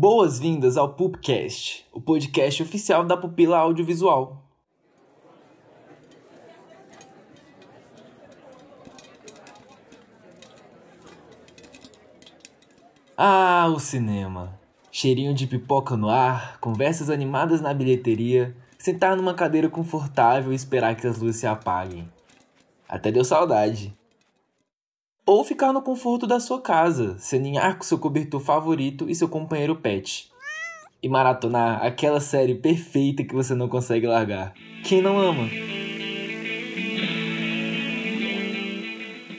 boas-vindas ao Pupcast, o podcast oficial da Pupila Audiovisual. Ah, o cinema. Cheirinho de pipoca no ar, conversas animadas na bilheteria, sentar numa cadeira confortável e esperar que as luzes se apaguem. Até deu saudade. Ou ficar no conforto da sua casa, ceninhar com seu cobertor favorito e seu companheiro pet. E maratonar aquela série perfeita que você não consegue largar. Quem não ama?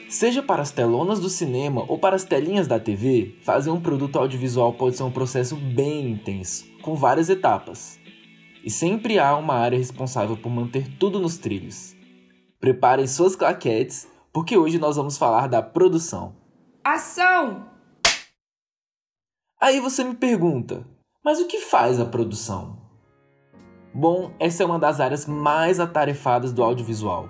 Seja para as telonas do cinema ou para as telinhas da TV, fazer um produto audiovisual pode ser um processo bem intenso, com várias etapas. E sempre há uma área responsável por manter tudo nos trilhos. Preparem suas claquetes porque hoje nós vamos falar da produção. Ação! Aí você me pergunta, mas o que faz a produção? Bom, essa é uma das áreas mais atarefadas do audiovisual.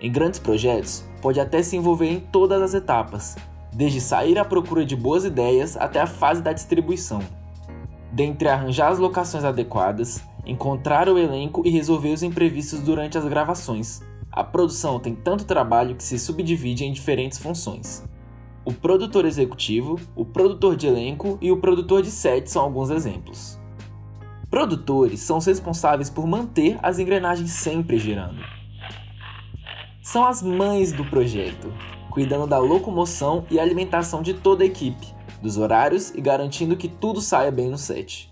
Em grandes projetos, pode até se envolver em todas as etapas, desde sair à procura de boas ideias até a fase da distribuição. Dentre arranjar as locações adequadas, encontrar o elenco e resolver os imprevistos durante as gravações, a produção tem tanto trabalho que se subdivide em diferentes funções. O produtor executivo, o produtor de elenco e o produtor de set são alguns exemplos. Produtores são os responsáveis por manter as engrenagens sempre girando. São as mães do projeto, cuidando da locomoção e alimentação de toda a equipe, dos horários e garantindo que tudo saia bem no set.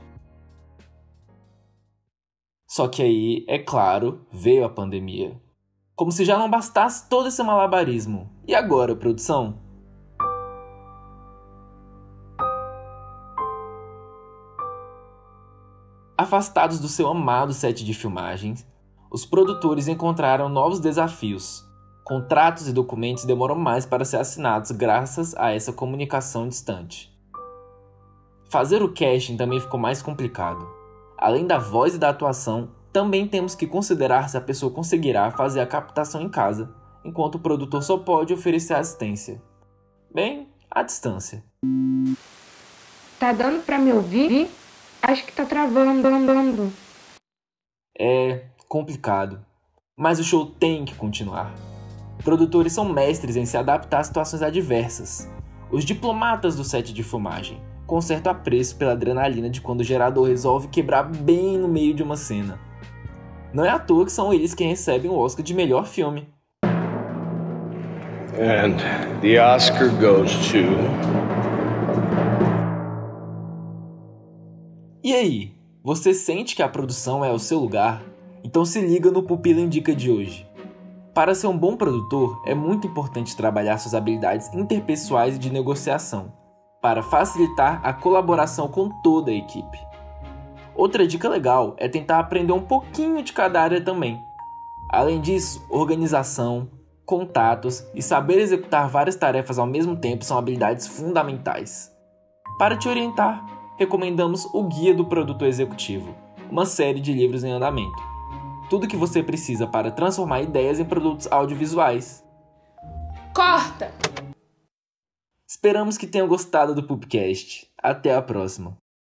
Só que aí, é claro, veio a pandemia. Como se já não bastasse todo esse malabarismo. E agora, produção? Afastados do seu amado set de filmagens, os produtores encontraram novos desafios. Contratos e documentos demoram mais para ser assinados graças a essa comunicação distante. Fazer o casting também ficou mais complicado. Além da voz e da atuação, também temos que considerar se a pessoa conseguirá fazer a captação em casa, enquanto o produtor só pode oferecer assistência. Bem, à distância. Tá dando para me ouvir? Acho que tá travando. É complicado, mas o show tem que continuar. Produtores são mestres em se adaptar a situações adversas. Os diplomatas do set de filmagem, com certo apreço pela adrenalina de quando o gerador resolve quebrar bem no meio de uma cena. Não é à toa que são eles quem recebem o Oscar de melhor filme. And the Oscar goes to. E aí, você sente que a produção é o seu lugar? Então se liga no Pupila Indica de hoje. Para ser um bom produtor, é muito importante trabalhar suas habilidades interpessoais e de negociação, para facilitar a colaboração com toda a equipe. Outra dica legal é tentar aprender um pouquinho de cada área também. Além disso, organização, contatos e saber executar várias tarefas ao mesmo tempo são habilidades fundamentais. Para te orientar, recomendamos o Guia do Produtor Executivo, uma série de livros em andamento. Tudo que você precisa para transformar ideias em produtos audiovisuais. Corta! Esperamos que tenham gostado do Pupcast. Até a próxima!